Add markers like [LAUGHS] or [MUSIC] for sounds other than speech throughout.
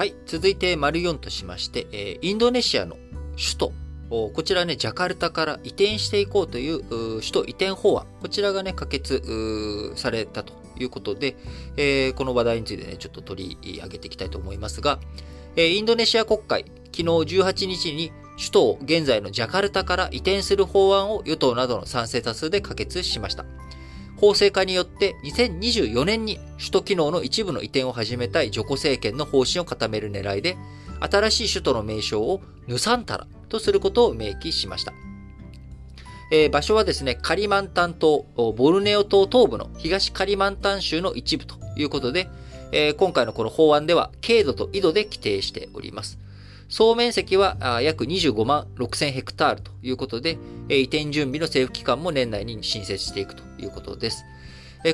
はい。続いて、丸4としまして、えー、インドネシアの首都。こちらね、ジャカルタから移転していこうという首都移転法案。こちらがね、可決されたということで、えー、この話題についてね、ちょっと取り上げていきたいと思いますが、えー、インドネシア国会、昨日18日に首都を現在のジャカルタから移転する法案を与党などの賛成多数で可決しました。法制化によって2024年に首都機能の一部の移転を始めたいジョコ政権の方針を固める狙いで、新しい首都の名称をヌサンタラとすることを明記しました。えー、場所はですね、カリマンタン島、ボルネオ島東部の東カリマンタン州の一部ということで、えー、今回のこの法案では、経度と緯度で規定しております。総面積は約25万6000ヘクタールということで、移転準備の政府機関も年内に新設していくということです。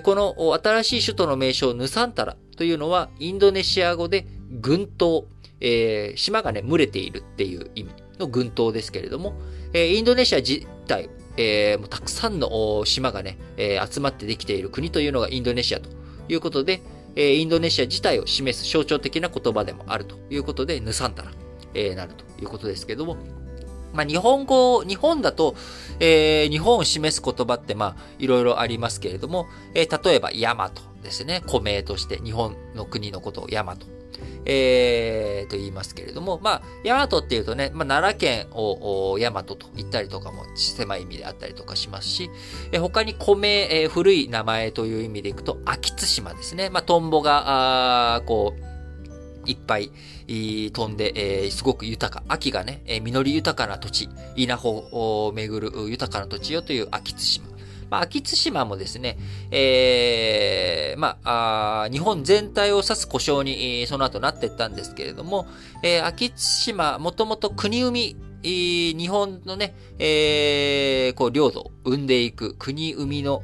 この新しい首都の名称ヌサンタラというのはインドネシア語で群島、えー、島がね、群れているっていう意味の群島ですけれども、インドネシア自体、えー、たくさんの島がね、集まってできている国というのがインドネシアということで、インドネシア自体を示す象徴的な言葉でもあるということで、ヌサンタラ。えー、なるということですけども、まあ、日本語、日本だと、えー、日本を示す言葉って、まあ、いろいろありますけれども、えー、例えば、ヤマトですね。古名として、日本の国のことをヤマト。えー、と言いますけれども、まあ、ヤマトっていうとね、まあ、奈良県をヤマトと言ったりとかも狭い意味であったりとかしますし、え他に古名、えー、古い名前という意味でいくと、秋津島ですね。まあ、トンボが、あこう、いっぱい飛んで、えー、すごく豊か、秋がね、えー、実り豊かな土地、稲穂を巡る豊かな土地よという秋津島。まあ、秋津島もですね、えー、まあ、日本全体を指す故障に、その後なっていったんですけれども、えー、秋津島、もともと国海、日本のね、えー、こう、領土を生んでいく国海の、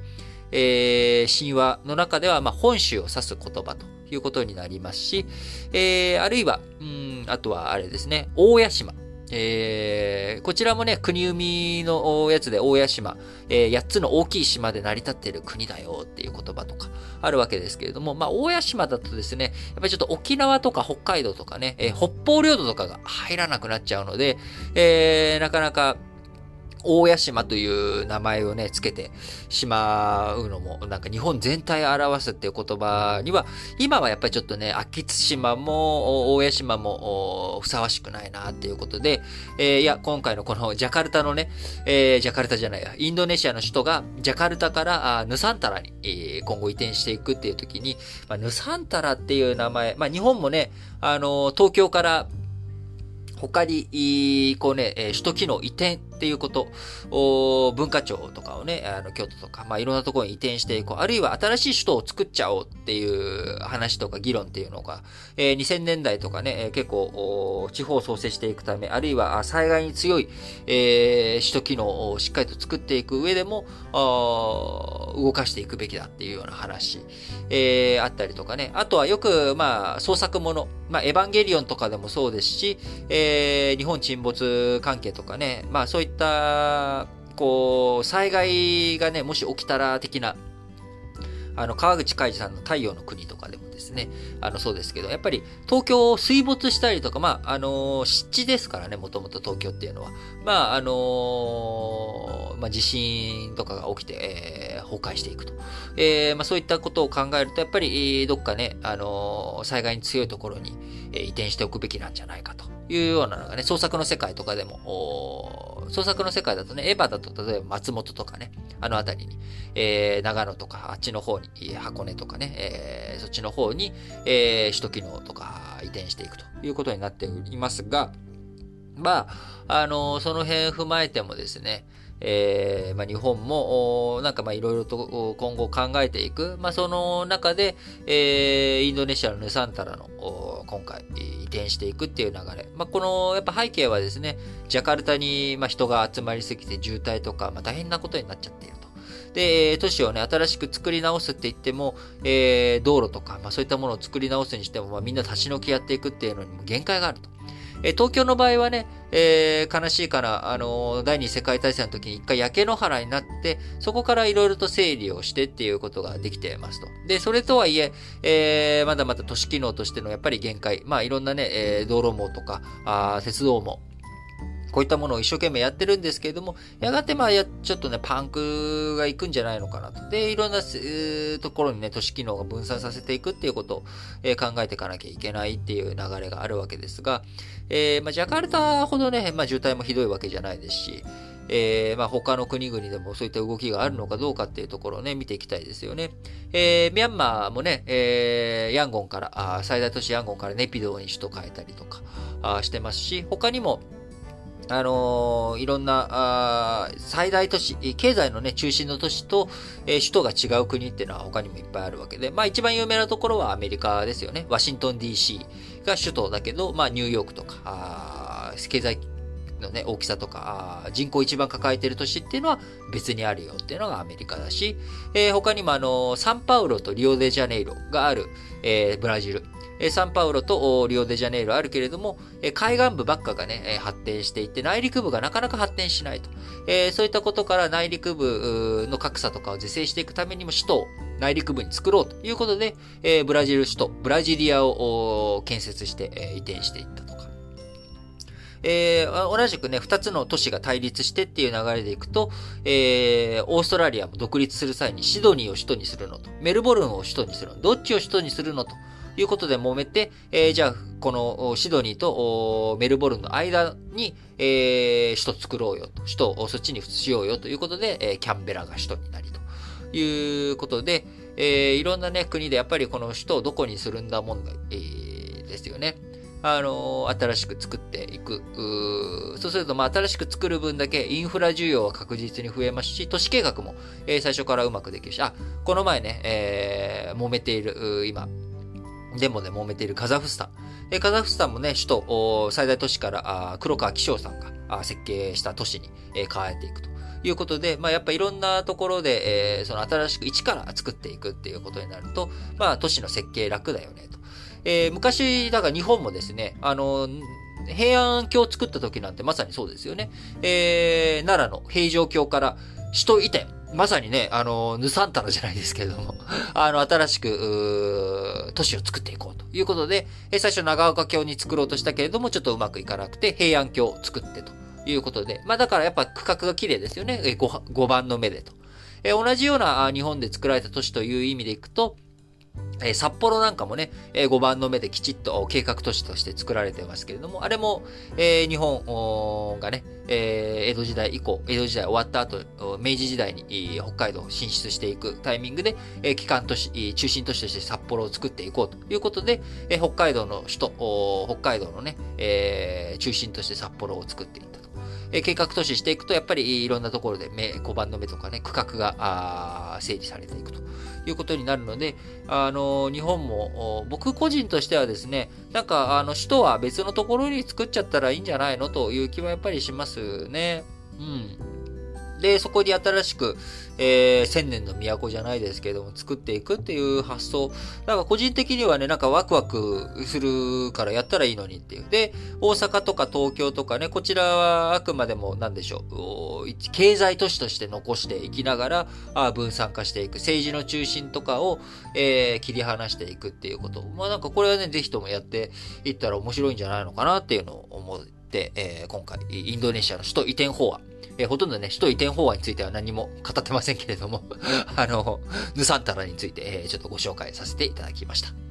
えー、神話の中では、まあ、本州を指す言葉ということになりますし、えー、あるいは、うん、あとはあれですね、大屋島。えー、こちらもね、国海のやつで大屋島、えー、8つの大きい島で成り立っている国だよっていう言葉とかあるわけですけれども、まあ、大屋島だとですね、やっぱりちょっと沖縄とか北海道とかね、えー、北方領土とかが入らなくなっちゃうので、えー、なかなか、大屋島という名前をね、つけてしまうのも、なんか日本全体を表すっていう言葉には、今はやっぱりちょっとね、秋津島も大屋島もふさわしくないなっていうことで、えー、いや、今回のこのジャカルタのね、えー、ジャカルタじゃないや、インドネシアの首都がジャカルタからあヌサンタラに、えー、今後移転していくっていう時に、まあ、ヌサンタラっていう名前、まあ日本もね、あの、東京から他に、こうね、首都機能移転っていうこと、文化庁とかをね、あの京都とか、まあ、いろんなところに移転していこう。あるいは新しい首都を作っちゃおうっていう話とか議論っていうのが、えー、2000年代とかね、結構、地方を創生していくため、あるいは災害に強い、えー、首都機能をしっかりと作っていく上でも、動かしていくべきだっていうような話、えー、あったりとかね。あとはよく、まあ、創作もの、まあ、エヴァンゲリオンとかでもそうですし、えー、日本沈没関係とかね、まあ、そういった、こう、災害がね、もし起きたら的な、あの、川口海二さんの太陽の国とかでもですね、あの、そうですけど、やっぱり東京を水没したりとか、まあ、あの湿地ですからね、もともと東京っていうのは。まあ、あのまあ、地震とかが起きて、えー、崩壊していくと。えー、まあ、そういったことを考えると、やっぱり、どっかね、あの災害に強いところに、え移転しておくべきなんじゃないかというようなのがね、創作の世界とかでも、創作の世界だとね、エヴァだと例えば松本とかね、あの辺りに、えー、長野とか、あっちの方に、箱根とかね、えー、そっちの方に、えー、首都機能とか移転していくということになっていますが、まあ、あのその辺踏まえてもですね、えー、まあ、日本も、なんかまあいろいろと今後考えていく。まあ、その中で、えー、インドネシアのヌサンタラの今回移転していくっていう流れ。まあ、このやっぱ背景はですね、ジャカルタにま人が集まりすぎて渋滞とか、まあ、大変なことになっちゃっていると。で、都市をね、新しく作り直すって言っても、えー、道路とか、まあそういったものを作り直すにしても、まあみんな立ち退きやっていくっていうのにも限界があると。え東京の場合はね、えー、悲しいから、あのー、第二次世界大戦の時に一回焼け野原になって、そこからいろいろと整理をしてっていうことができてますと。で、それとはいえ、えー、まだまだ都市機能としてのやっぱり限界。まあ、いろんなね、えー、道路網とか、あ鉄道網、こういったものを一生懸命やってるんですけれども、やがてまあや、ちょっとね、パンクがいくんじゃないのかなと。で、いろんな、えー、ところにね、都市機能が分散させていくっていうことを、えー、考えていかなきゃいけないっていう流れがあるわけですが、えー、まあ、ジャカルタほどね、まあ、渋滞もひどいわけじゃないですし、えー、まあ、他の国々でもそういった動きがあるのかどうかっていうところをね、見ていきたいですよね。えー、ミャンマーもね、えー、ヤンゴンから、あ最大都市ヤンゴンからネピドーに首都変えたりとかあしてますし、他にも、あのー、いろんな、あ最大都市、経済のね、中心の都市と、えー、首都が違う国っていうのは他にもいっぱいあるわけで、まあ一番有名なところはアメリカですよね。ワシントン DC が首都だけど、まあニューヨークとか、あ経済のね、大きさとか、人口一番抱えてる都市っていうのは別にあるよっていうのがアメリカだし、えー、他にもあの、サンパウロとリオデジャネイロがある、えー、ブラジル。サンパウロとリオデジャネイロあるけれども、海岸部ばっかがね、発展していて、内陸部がなかなか発展しないと。そういったことから内陸部の格差とかを是正していくためにも首都を内陸部に作ろうということで、ブラジル首都、ブラジリアを建設して移転していったとか。えー、同じくね、二つの都市が対立してっていう流れでいくと、えー、オーストラリアも独立する際にシドニーを首都にするのと、メルボルンを首都にするの、どっちを首都にするのということで揉めて、えー、じゃあ、このシドニーとメルボルンの間に、えー、首都作ろうよと、首都をそっちにしようよということで、えー、キャンベラが首都になりということで、えー、いろんなね、国でやっぱりこの首都をどこにするんだ問題、えー、ですよね。あのー、新しく作っていく。そうすると、まあ、新しく作る分だけインフラ需要は確実に増えますし、都市計画も、えー、最初からうまくできるし、あ、この前ね、えー、揉めている、今、デモで揉めているカザフスタン。えカザフスタンもね、首都、最大都市からあ黒川紀章さんがあ設計した都市に、え変えていくということで、まあやっぱいろんなところで、えその新しく一から作っていくっていうことになると、まあ都市の設計楽だよねと。えー、昔、だから日本もですね、あの、平安京を作った時なんてまさにそうですよね。えー、奈良の平城京から首都移転。まさにね、あの、ヌサンタラじゃないですけれども、[LAUGHS] あの、新しく、都市を作っていこうということで、え最初長岡京に作ろうとしたけれども、ちょっとうまくいかなくて、平安京を作ってということで、まあだからやっぱ区画が綺麗ですよね。5, 5番の目でと。え同じような日本で作られた都市という意味でいくと、え札幌なんかもね、え5番の目できちっと計画都市として作られてますけれども、あれも、え日本がね、え江戸時代以降、江戸時代終わった後、明治時代に北海道進出していくタイミングで、え機関都市、中心都市として札幌を作っていこうということで、え北海道の首都、北海道のね、え中心として札幌を作っていったと。え計画都市していくと、やっぱりいろんなところで目、小判の目とかね、区画が整理されていくということになるので、あの、日本も、僕個人としてはですね、なんか、あの、首都は別のところに作っちゃったらいいんじゃないのという気はやっぱりしますね。うん。で、そこに新しく、えー、千年の都じゃないですけれども、作っていくっていう発想。なんか個人的にはね、なんかワクワクするからやったらいいのにっていう。で、大阪とか東京とかね、こちらはあくまでも何でしょう、経済都市として残していきながら、あ分散化していく。政治の中心とかを、えー、切り離していくっていうこと。まあなんかこれはね、ぜひともやっていったら面白いんじゃないのかなっていうのを思って、えー、今回、インドネシアの首都移転法案。えー、ほとんどね、首都移転法案については何も語ってませんけれども [LAUGHS] あの、ヌサンタラについて、えー、ちょっとご紹介させていただきました。